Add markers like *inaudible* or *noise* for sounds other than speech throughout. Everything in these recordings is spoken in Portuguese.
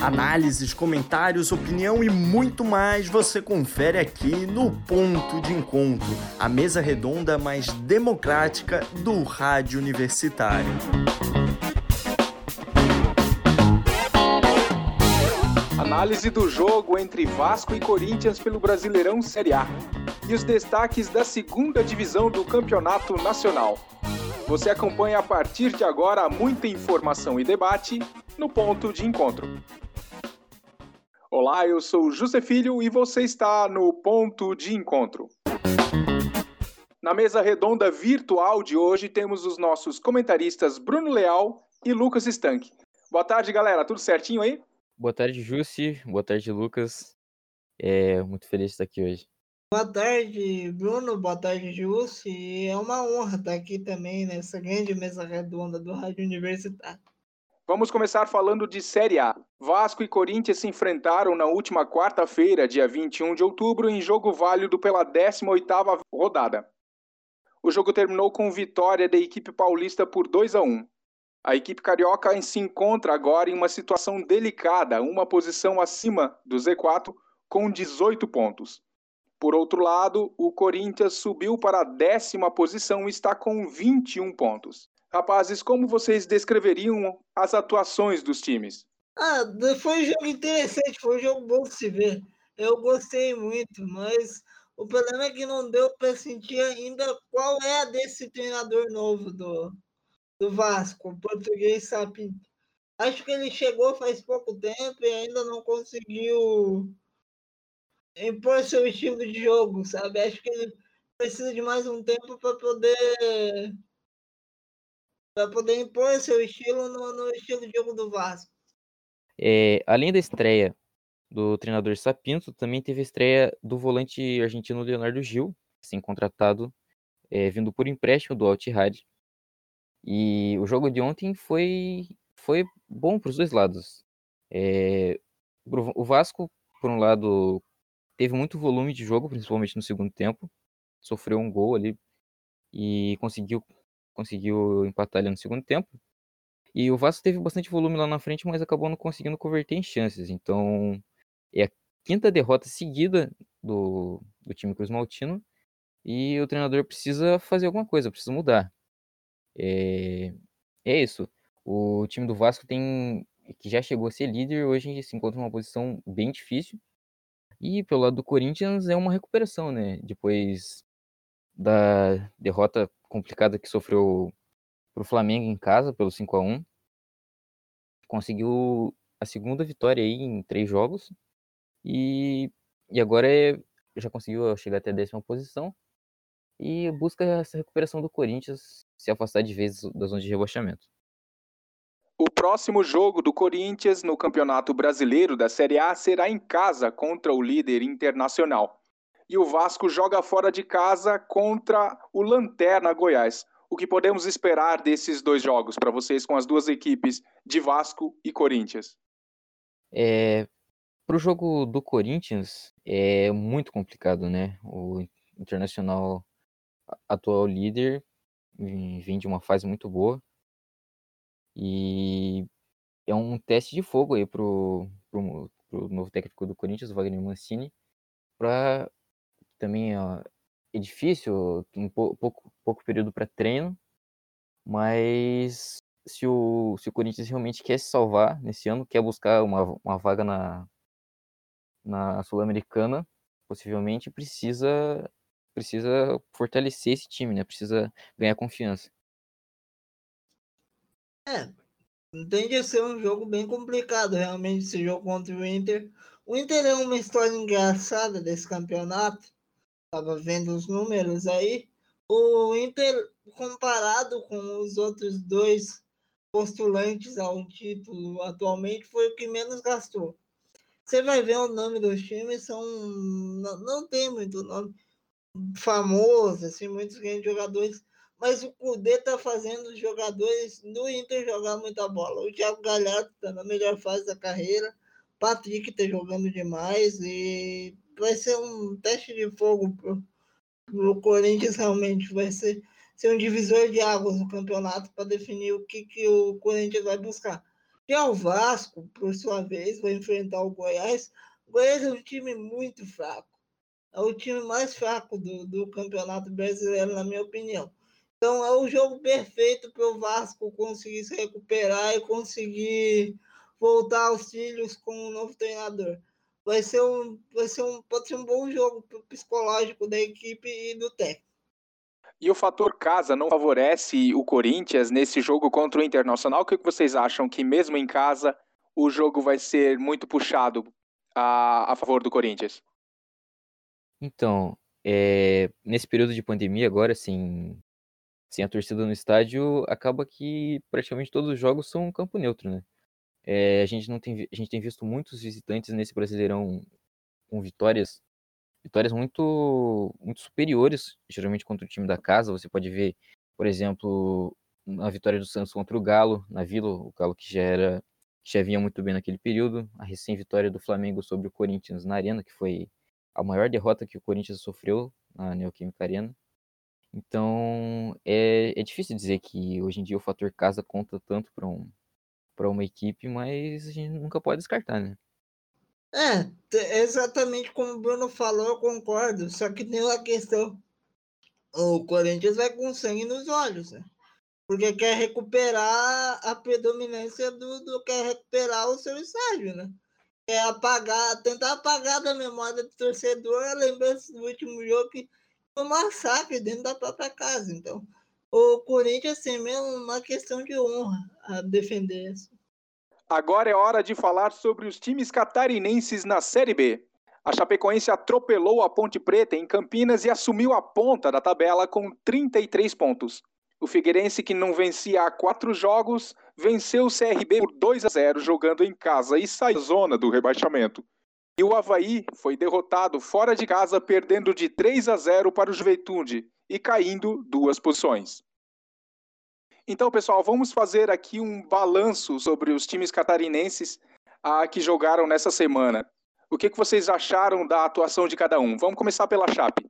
Análises, comentários, opinião e muito mais você confere aqui no Ponto de Encontro, a mesa redonda mais democrática do rádio universitário. Análise do jogo entre Vasco e Corinthians pelo Brasileirão Série A e os destaques da segunda divisão do Campeonato Nacional. Você acompanha a partir de agora muita informação e debate no Ponto de Encontro. Olá, eu sou José Filho e você está no Ponto de Encontro. Na mesa redonda virtual de hoje temos os nossos comentaristas Bruno Leal e Lucas Stank. Boa tarde, galera. Tudo certinho aí? Boa tarde, Jussi. Boa tarde, Lucas. É muito feliz de estar aqui hoje. Boa tarde, Bruno. Boa tarde, Jussi. É uma honra estar aqui também nessa grande mesa redonda do Rádio Universitário. Vamos começar falando de Série A. Vasco e Corinthians se enfrentaram na última quarta-feira, dia 21 de outubro, em jogo válido pela 18ª rodada. O jogo terminou com vitória da equipe paulista por 2 a 1. A equipe carioca se encontra agora em uma situação delicada, uma posição acima do Z4 com 18 pontos. Por outro lado, o Corinthians subiu para a décima posição e está com 21 pontos. Rapazes, como vocês descreveriam as atuações dos times? Ah, foi um jogo interessante, foi um jogo bom de se ver. Eu gostei muito, mas o problema é que não deu para sentir ainda qual é a desse treinador novo do, do Vasco, o português Sapinto. Acho que ele chegou faz pouco tempo e ainda não conseguiu impor seu estilo de jogo, sabe? Acho que ele precisa de mais um tempo para poder para poder impor seu estilo no, no, estilo de jogo do Vasco. É, além da estreia do treinador Sapinto, também teve a estreia do volante argentino Leonardo Gil, assim, contratado, é, vindo por empréstimo do Altihad. E o jogo de ontem foi, foi bom para os dois lados. É, o Vasco, por um lado, teve muito volume de jogo, principalmente no segundo tempo. Sofreu um gol ali e conseguiu conseguiu empatar ali no segundo tempo. E o Vasco teve bastante volume lá na frente, mas acabou não conseguindo converter em chances. Então, é a quinta derrota seguida do, do time Cruz Maltino. E o treinador precisa fazer alguma coisa, precisa mudar. É, é isso. O time do Vasco tem que já chegou a ser líder, hoje se encontra numa posição bem difícil. E pelo lado do Corinthians é uma recuperação, né? Depois da derrota complicada que sofreu para o Flamengo em casa, pelo 5 a 1 Conseguiu a segunda vitória aí em três jogos. E, e agora é, já conseguiu chegar até a décima posição. E busca essa recuperação do Corinthians se afastar de vez da zona de rebaixamento. O próximo jogo do Corinthians no Campeonato Brasileiro da Série A será em casa contra o líder internacional e o Vasco joga fora de casa contra o Lanterna Goiás. O que podemos esperar desses dois jogos para vocês com as duas equipes de Vasco e Corinthians? É, para o jogo do Corinthians é muito complicado, né? O Internacional atual líder vem de uma fase muito boa e é um teste de fogo aí pro, pro, pro novo técnico do Corinthians, o Wagner Mancini, para também ó, é difícil, um pouco, pouco período para treino, mas se o, se o Corinthians realmente quer se salvar nesse ano, quer buscar uma, uma vaga na, na Sul-Americana, possivelmente precisa precisa fortalecer esse time, né? Precisa ganhar confiança. É, tende a ser um jogo bem complicado, realmente, esse jogo contra o Inter. O Inter é uma história engraçada desse campeonato, estava vendo os números aí, o Inter, comparado com os outros dois postulantes ao título atualmente, foi o que menos gastou. Você vai ver o nome dos times, são não, não tem muito nome famoso, assim, muitos grandes jogadores, mas o Cudê tá fazendo os jogadores do Inter jogar muita bola. O Thiago Galhardo tá na melhor fase da carreira, Patrick tá jogando demais e vai ser um teste de fogo pro, pro Corinthians realmente, vai ser, ser um divisor de águas no campeonato para definir o que, que o Corinthians vai buscar. Já o Vasco, por sua vez, vai enfrentar o Goiás. O Goiás é um time muito fraco. É o time mais fraco do, do Campeonato Brasileiro, na minha opinião. Então é o jogo perfeito para o Vasco conseguir se recuperar e conseguir voltar aos trilhos com um novo treinador. Vai ser um, vai ser um, pode ser um bom jogo psicológico da equipe e do técnico. E o fator casa não favorece o Corinthians nesse jogo contra o Internacional? O que vocês acham que mesmo em casa o jogo vai ser muito puxado a, a favor do Corinthians? Então, é, nesse período de pandemia agora, assim, sem a torcida no estádio, acaba que praticamente todos os jogos são campo neutro, né? É, a gente não tem, a gente tem visto muitos visitantes nesse Brasileirão com vitórias vitórias muito, muito superiores, geralmente contra o time da casa. Você pode ver, por exemplo, a vitória do Santos contra o Galo, na Vila, o Galo que já era já vinha muito bem naquele período, a recém-vitória do Flamengo sobre o Corinthians na Arena, que foi a maior derrota que o Corinthians sofreu na Neoquímica Arena. Então, é, é difícil dizer que hoje em dia o fator casa conta tanto para um, uma equipe, mas a gente nunca pode descartar, né? É, exatamente como o Bruno falou, eu concordo. Só que tem uma questão. O Corinthians vai com sangue nos olhos, né? Porque quer recuperar a predominância do, do quer recuperar o seu estágio, né? Quer apagar, tentar apagar da memória do torcedor a lembrança do último jogo que um massacre dentro da própria casa. Então, o Corinthians tem mesmo uma questão de honra a defender isso. Agora é hora de falar sobre os times catarinenses na Série B. A Chapecoense atropelou a Ponte Preta em Campinas e assumiu a ponta da tabela com 33 pontos. O Figueirense, que não vencia há quatro jogos, venceu o CRB por 2 a 0 jogando em casa e saiu da zona do rebaixamento. E o Havaí foi derrotado fora de casa, perdendo de 3 a 0 para o Juventude e caindo duas posições. Então, pessoal, vamos fazer aqui um balanço sobre os times catarinenses ah, que jogaram nessa semana. O que, que vocês acharam da atuação de cada um? Vamos começar pela Chape.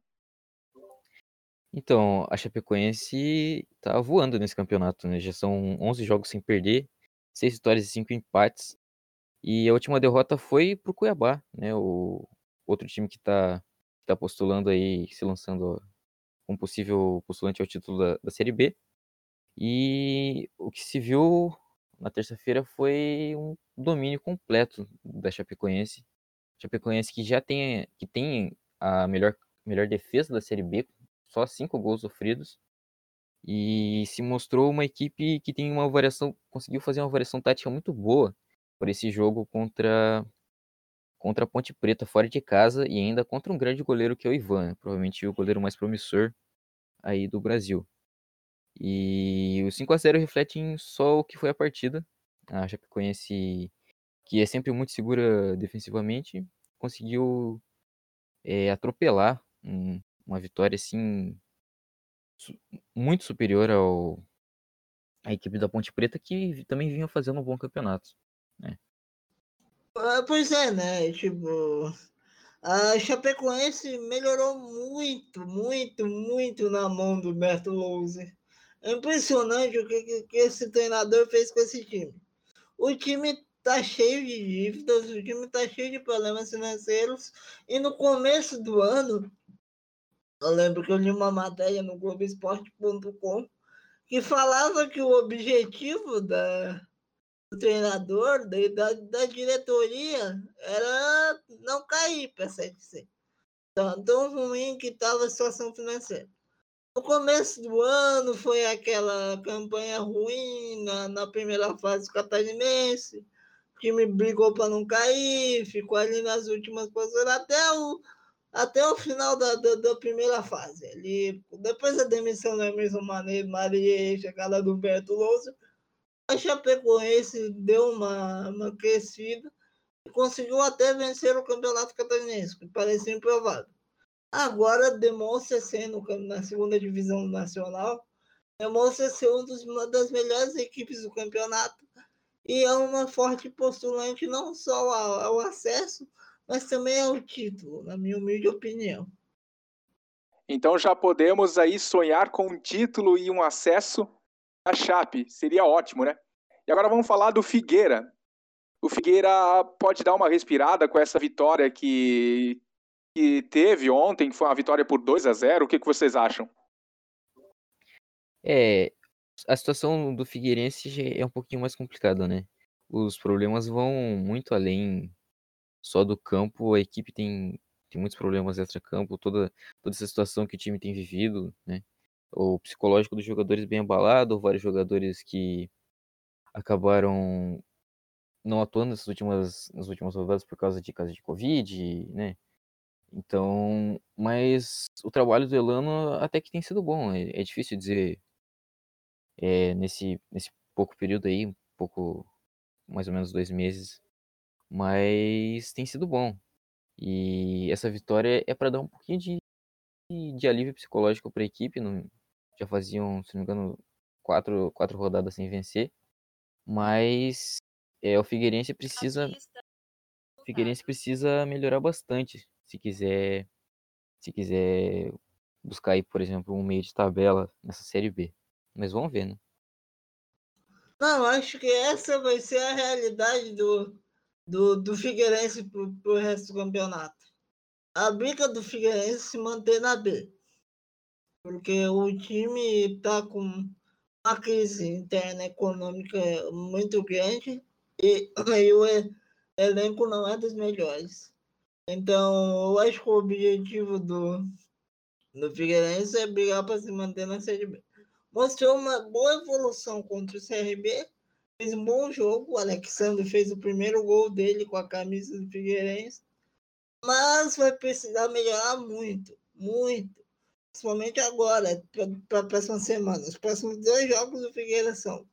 Então, a Chapecoense tá voando nesse campeonato, né? Já são 11 jogos sem perder, 6 vitórias e 5 empates. E a última derrota foi pro Cuiabá, né? O outro time que tá, tá postulando aí, se lançando como possível postulante ao título da, da Série B. E o que se viu na terça-feira foi um domínio completo da Chapecoense. Chapecoense que já tem, que tem a melhor, melhor defesa da Série B, só cinco gols sofridos. E se mostrou uma equipe que tem uma variação, conseguiu fazer uma variação tática muito boa por esse jogo contra contra a Ponte Preta fora de casa e ainda contra um grande goleiro que é o Ivan, né? provavelmente o goleiro mais promissor aí do Brasil. E o 5 a 0 reflete só o que foi a partida. A Chapecoense, que é sempre muito segura defensivamente, conseguiu é, atropelar um, uma vitória assim su muito superior ao a equipe da Ponte Preta que também vinha fazendo um bom campeonato, né? Pois é, né? Tipo, a Chapecoense melhorou muito, muito, muito na mão do Berto Louser. É impressionante o que, que esse treinador fez com esse time. O time tá cheio de dívidas, o time tá cheio de problemas financeiros. E no começo do ano, eu lembro que eu li uma matéria no Globoesporte.com que falava que o objetivo da, do treinador, da, da diretoria, era não cair para a Série C. Tão, tão ruim que estava a situação financeira. No começo do ano foi aquela campanha ruim na, na primeira fase catarinense. O time brigou para não cair, ficou ali nas últimas posições até o, até o final da, da, da primeira fase. Depois da demissão do Emerson Maria e chegada do Beto Lousa, a Chapecoense deu uma, uma crescida e conseguiu até vencer o campeonato catarinense, que parecia improvável. Agora demonstra ser no, na segunda divisão nacional, demonstra ser um dos, uma das melhores equipes do campeonato e é uma forte postulante não só ao, ao acesso, mas também ao título, na minha humilde opinião. Então já podemos aí sonhar com um título e um acesso à Chape. Seria ótimo, né? E agora vamos falar do Figueira. o Figueira pode dar uma respirada com essa vitória que, que teve ontem, que foi uma vitória por 2 a 0 O que, que vocês acham? É, a situação do Figueirense é um pouquinho mais complicada, né? Os problemas vão muito além só do campo, a equipe tem, tem muitos problemas extra-campo, toda, toda essa situação que o time tem vivido, né? O psicológico dos jogadores bem abalado, vários jogadores que acabaram não atuando nessas últimas, nas últimas rodadas por causa de casos de Covid, né? Então, mas o trabalho do Elano até que tem sido bom. É, é difícil dizer é, nesse, nesse pouco período aí, um pouco, mais ou menos dois meses, mas tem sido bom. E essa vitória é para dar um pouquinho de, de alívio psicológico para a equipe. Não, já faziam, se não me engano, quatro, quatro rodadas sem vencer. Mas é, o Figueirense precisa o Figueirense precisa melhorar bastante se quiser se quiser buscar aí, por exemplo, um meio de tabela nessa série B. Mas vamos ver, né? Não, acho que essa vai ser a realidade do, do, do Figueirense pro, pro resto do campeonato. A briga do Figueirense se manter na B. Porque o time está com uma crise interna econômica muito grande e, *clears throat* e o elenco não é dos melhores. Então, eu acho que o objetivo do, do Figueirense é brigar para se manter na Série B. Mostrou uma boa evolução contra o CRB, fez um bom jogo. O Alexandre fez o primeiro gol dele com a camisa do Figueirense, mas vai precisar melhorar muito, muito. Principalmente agora, para a próxima semana. Os próximos dois jogos do Figueirense são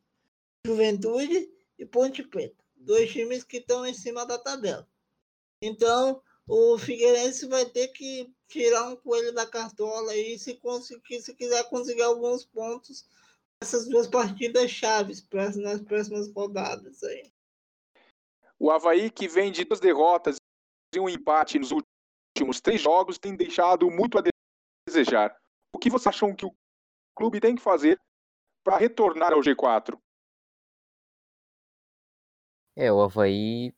Juventude e Ponte Preta. Dois times que estão em cima da tabela. Então, o Figueirense vai ter que tirar um coelho da cartola aí se conseguir, se quiser conseguir alguns pontos essas duas partidas chaves nas próximas rodadas aí. O Havaí, que vem de duas derrotas e um empate nos últimos três jogos, tem deixado muito a desejar. O que vocês acham que o clube tem que fazer para retornar ao G4? É, o Havaí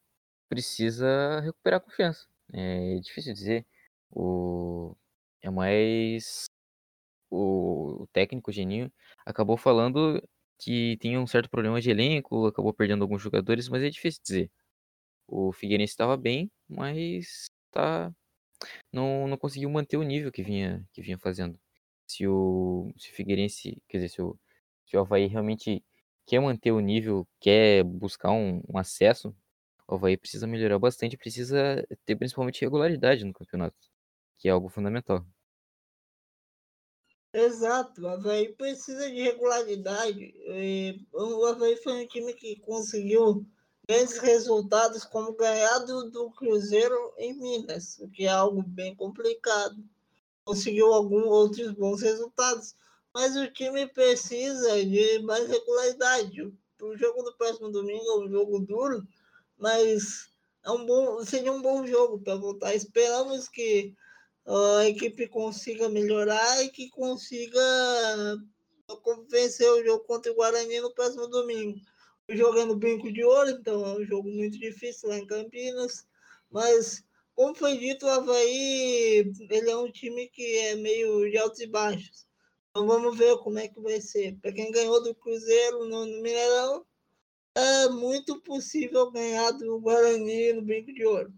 precisa recuperar a confiança. É difícil dizer. O... É mais. O técnico, o Geninho, acabou falando que tinha um certo problema de elenco, acabou perdendo alguns jogadores, mas é difícil dizer. O Figueirense estava bem, mas tá não, não conseguiu manter o nível que vinha que vinha fazendo. Se o, se o Figueirense, quer dizer, se o, se o Havaí realmente quer manter o nível, quer buscar um, um acesso, o Havaí precisa melhorar bastante, precisa ter principalmente regularidade no campeonato, que é algo fundamental. Exato, o Havaí precisa de regularidade. O Havaí foi um time que conseguiu grandes resultados, como ganhar do, do Cruzeiro em Minas, o que é algo bem complicado. Conseguiu alguns outros bons resultados, mas o time precisa de mais regularidade. O jogo do próximo domingo é um jogo duro, mas é um bom, seria um bom jogo para voltar. Esperamos que a equipe consiga melhorar e que consiga vencer o jogo contra o Guarani no próximo domingo. O jogo no Brinco de Ouro, então é um jogo muito difícil lá em Campinas, mas como foi dito, o Havaí ele é um time que é meio de altos e baixos. Então vamos ver como é que vai ser. Para quem ganhou do Cruzeiro no, no Mineirão, é muito possível ganhar do Guarani no Brinco de Ouro.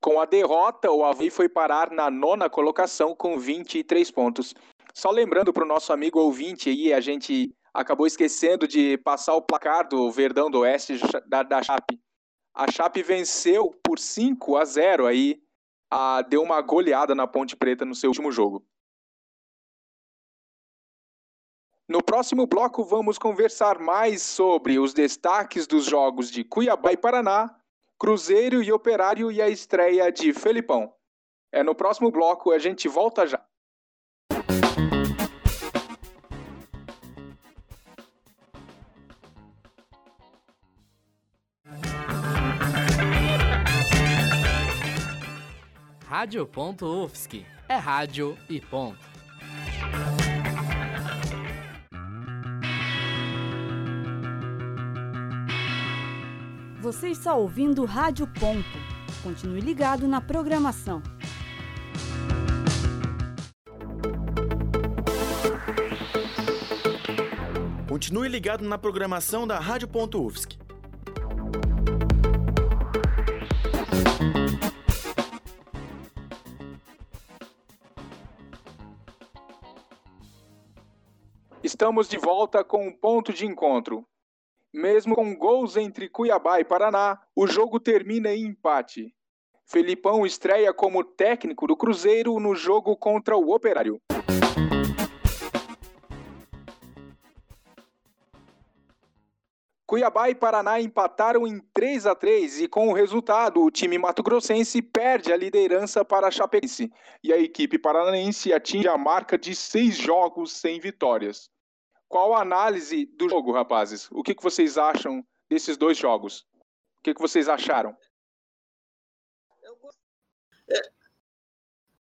Com a derrota, o Havaí foi parar na nona colocação com 23 pontos. Só lembrando para o nosso amigo ouvinte aí, a gente acabou esquecendo de passar o placar do Verdão do Oeste da, da Chape. A Chape venceu por 5 a 0 aí, a, deu uma goleada na Ponte Preta no seu último jogo. No próximo bloco, vamos conversar mais sobre os destaques dos jogos de Cuiabá e Paraná, Cruzeiro e Operário e a estreia de Felipão. É no próximo bloco, a gente volta já. Rádio.UFSC é rádio e ponto. Você está ouvindo Rádio Ponto. Continue ligado na programação. Continue ligado na programação da Rádio Estamos de volta com um ponto de encontro. Mesmo com gols entre Cuiabá e Paraná, o jogo termina em empate. Felipão estreia como técnico do Cruzeiro no jogo contra o Operário. Cuiabá e Paraná empataram em 3 a 3 e com o resultado o time mato-grossense perde a liderança para a Chapecoense e a equipe paranaense atinge a marca de seis jogos sem vitórias. Qual a análise do jogo, rapazes? O que, que vocês acham desses dois jogos? O que, que vocês acharam?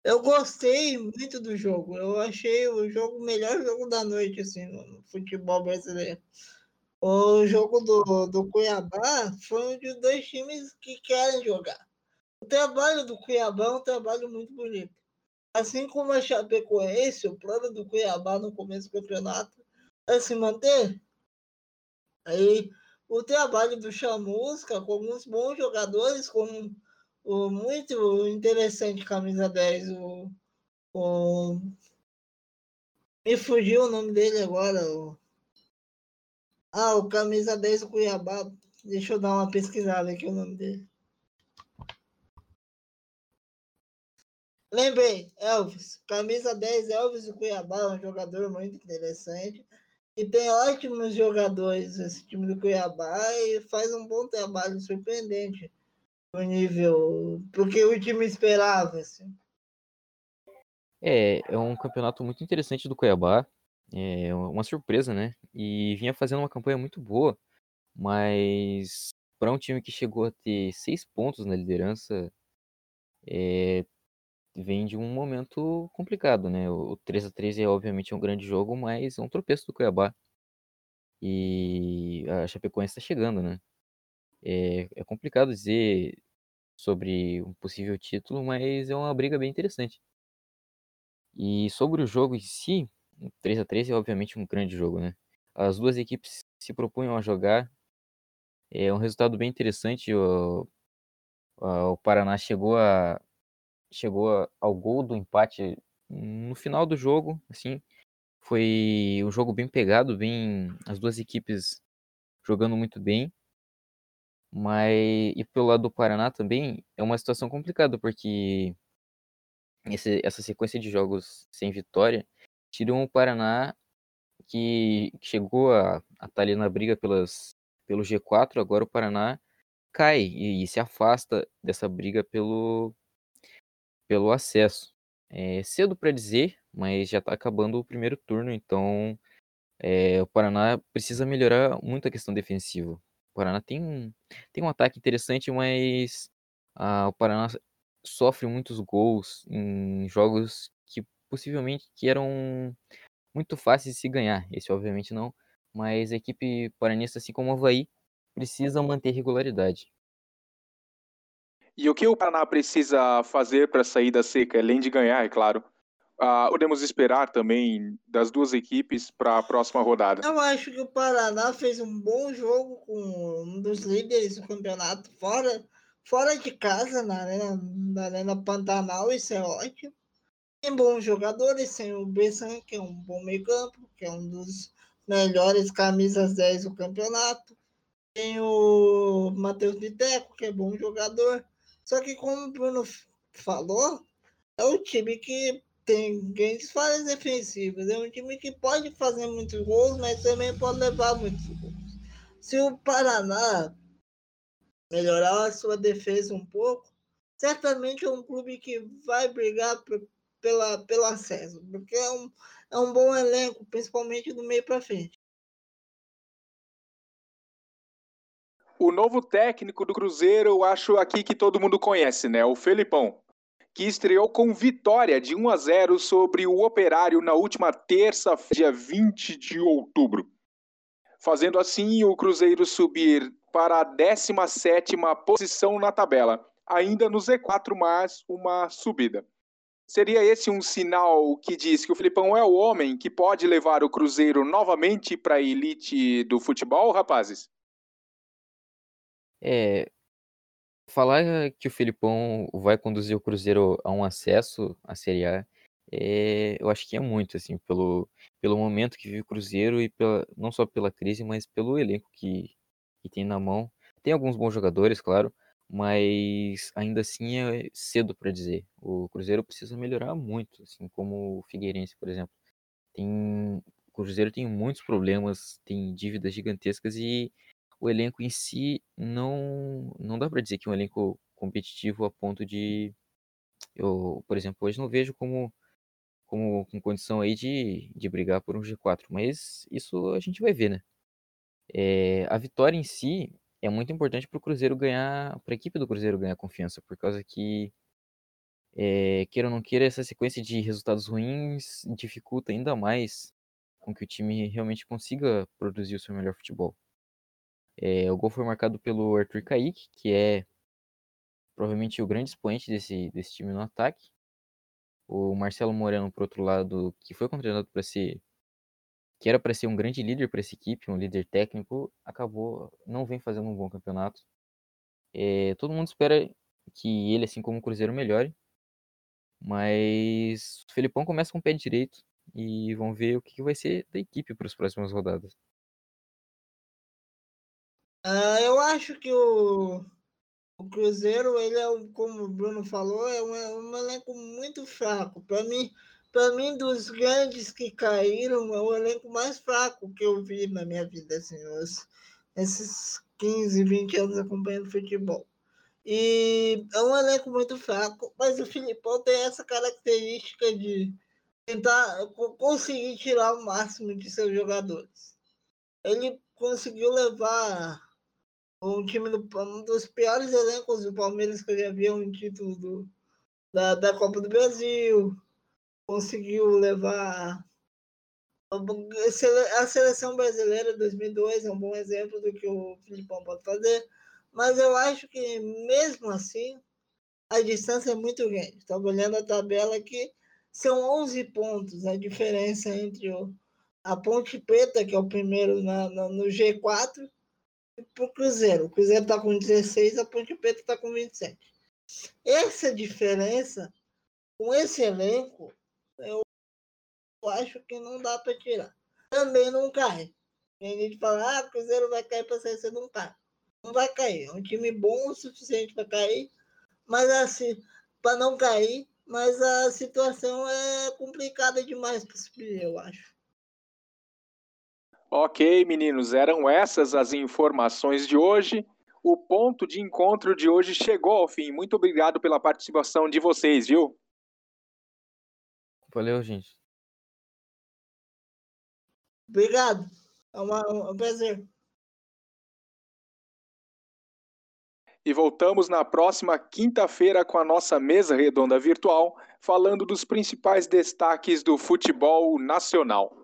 Eu gostei muito do jogo. Eu achei o jogo o melhor jogo da noite assim, no futebol brasileiro. O jogo do, do Cuiabá foi um dos dois times que querem jogar. O trabalho do Cuiabá é um trabalho muito bonito. Assim como a Chapecoense, o plano do Cuiabá no começo do campeonato é se manter. Aí o trabalho do Chamusca com alguns bons jogadores, como o muito interessante camisa 10, o, o me fugiu o nome dele agora, o ah, o camisa 10 do Cuiabá. Deixa eu dar uma pesquisada aqui o nome dele. Lembrei, Elvis. Camisa 10, Elvis do Cuiabá, um jogador muito interessante. E tem ótimos jogadores esse time do Cuiabá e faz um bom trabalho surpreendente no nível porque o time esperava. Assim. É, é um campeonato muito interessante do Cuiabá. É uma surpresa, né? E vinha fazendo uma campanha muito boa, mas para um time que chegou a ter seis pontos na liderança, é, vem de um momento complicado, né? O 3 a 3 é obviamente um grande jogo, mas é um tropeço do Cuiabá. E a Chapecoense está chegando, né? É, é complicado dizer sobre um possível título, mas é uma briga bem interessante. E sobre o jogo em si, 3 a 3 é obviamente um grande jogo, né? As duas equipes se propunham a jogar. É um resultado bem interessante. O, o Paraná chegou a chegou ao gol do empate no final do jogo, assim. Foi um jogo bem pegado, bem as duas equipes jogando muito bem. Mas e pelo lado do Paraná também é uma situação complicada porque esse, essa sequência de jogos sem vitória tiram o Paraná, que chegou a estar tá ali na briga pelas, pelo G4, agora o Paraná cai e, e se afasta dessa briga pelo, pelo acesso. É cedo para dizer, mas já está acabando o primeiro turno, então é, o Paraná precisa melhorar muito a questão defensiva. O Paraná tem um, tem um ataque interessante, mas ah, o Paraná sofre muitos gols em jogos possivelmente que eram muito fáceis de se ganhar. Esse, obviamente, não. Mas a equipe paranista, assim como o Havaí, precisa manter regularidade. E o que o Paraná precisa fazer para sair da seca, além de ganhar, é claro? Uh, podemos esperar também das duas equipes para a próxima rodada? Eu acho que o Paraná fez um bom jogo com um dos líderes do campeonato fora, fora de casa, na Arena, na Arena Pantanal, isso é ótimo. Tem bons jogadores, tem o Bressan, que é um bom meio campo, que é um dos melhores camisas 10 do campeonato. Tem o Matheus Viteco, que é bom jogador. Só que como o Bruno falou, é um time que tem grandes falhas defensivas. É um time que pode fazer muitos gols, mas também pode levar muitos gols. Se o Paraná melhorar a sua defesa um pouco, certamente é um clube que vai brigar pela, pelo acesso, porque é um, é um bom elenco, principalmente do meio para frente. O novo técnico do Cruzeiro, eu acho aqui que todo mundo conhece, né? O Felipão, que estreou com vitória de 1 a 0 sobre o Operário na última terça, dia 20 de outubro. fazendo assim o Cruzeiro subir para a 17ª posição na tabela, ainda no Z4, mas uma subida. Seria esse um sinal que diz que o Filipão é o homem que pode levar o Cruzeiro novamente para a elite do futebol, rapazes? É, falar que o Filipão vai conduzir o Cruzeiro a um acesso à Série A, é, eu acho que é muito, assim, pelo, pelo momento que vive o Cruzeiro e pela, não só pela crise, mas pelo elenco que, que tem na mão. Tem alguns bons jogadores, claro, mas ainda assim é cedo para dizer. O Cruzeiro precisa melhorar muito, assim como o Figueirense, por exemplo. Tem, o Cruzeiro tem muitos problemas, tem dívidas gigantescas e o elenco em si não não dá para dizer que é um elenco competitivo a ponto de eu, por exemplo, hoje não vejo como como com condição aí de, de brigar por um G4, mas isso a gente vai ver, né? É, a vitória em si é muito importante para o Cruzeiro ganhar, para a equipe do Cruzeiro ganhar confiança, por causa que, é, queira ou não queira, essa sequência de resultados ruins dificulta ainda mais com que o time realmente consiga produzir o seu melhor futebol. É, o gol foi marcado pelo Arthur Kaique, que é provavelmente o grande expoente desse, desse time no ataque. O Marcelo Moreno, por outro lado, que foi contratado para ser. que era para ser um grande líder para essa equipe, um líder técnico, acabou. não vem fazendo um bom campeonato. É, todo mundo espera que ele, assim como o Cruzeiro, melhore. Mas o Felipão começa com o pé direito e vamos ver o que vai ser da equipe para as próximas rodadas. Uh, eu acho que o, o Cruzeiro, ele é, como o Bruno falou, é um, é um elenco muito fraco. Para mim, para mim, dos grandes que caíram, é o elenco mais fraco que eu vi na minha vida, assim, os, esses 15, 20 anos acompanhando futebol. E é um elenco muito fraco, mas o Filipão tem essa característica de tentar conseguir tirar o máximo de seus jogadores. Ele conseguiu levar um time do, um dos piores elencos do Palmeiras que eu já vi um título do, da, da Copa do Brasil. Conseguiu levar a seleção brasileira 2002 é um bom exemplo do que o Filipão pode fazer, mas eu acho que mesmo assim a distância é muito grande. Estava olhando a tabela aqui, são 11 pontos a diferença entre o, a Ponte Preta, que é o primeiro na, na no G4, para o Cruzeiro. O Cruzeiro está com 16, a Ponte Preta está com 27. Essa diferença, com esse elenco, eu acho que não dá para tirar. Também não cai. Tem gente que fala, ah, o Cruzeiro vai cair para a Série não cai. Não vai cair. É um time bom o suficiente para cair, mas assim, para não cair, mas a situação é complicada demais para subir, eu acho. Ok, meninos, eram essas as informações de hoje. O ponto de encontro de hoje chegou ao fim. Muito obrigado pela participação de vocês, viu? Valeu, gente. Obrigado. É, uma, um prazer. E voltamos na próxima quinta-feira com a nossa mesa redonda virtual, falando dos principais destaques do futebol nacional.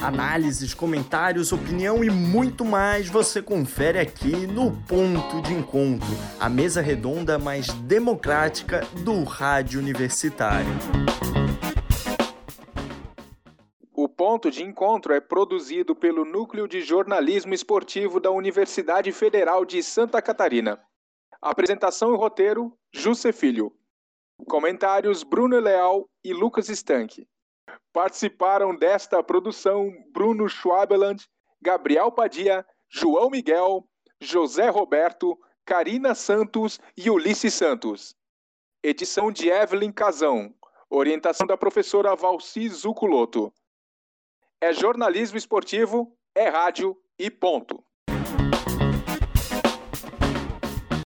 Análises, comentários, opinião e muito mais você confere aqui no Ponto de Encontro, a mesa redonda mais democrática do rádio universitário. O Ponto de Encontro é produzido pelo Núcleo de Jornalismo Esportivo da Universidade Federal de Santa Catarina. Apresentação e roteiro: José Filho. Comentários: Bruno Leal e Lucas Stanque. Participaram desta produção Bruno Schwabeland, Gabriel Padia, João Miguel, José Roberto, Karina Santos e Ulisses Santos. Edição de Evelyn Casão. Orientação da professora Valci Zuculoto. É jornalismo esportivo, é rádio e ponto.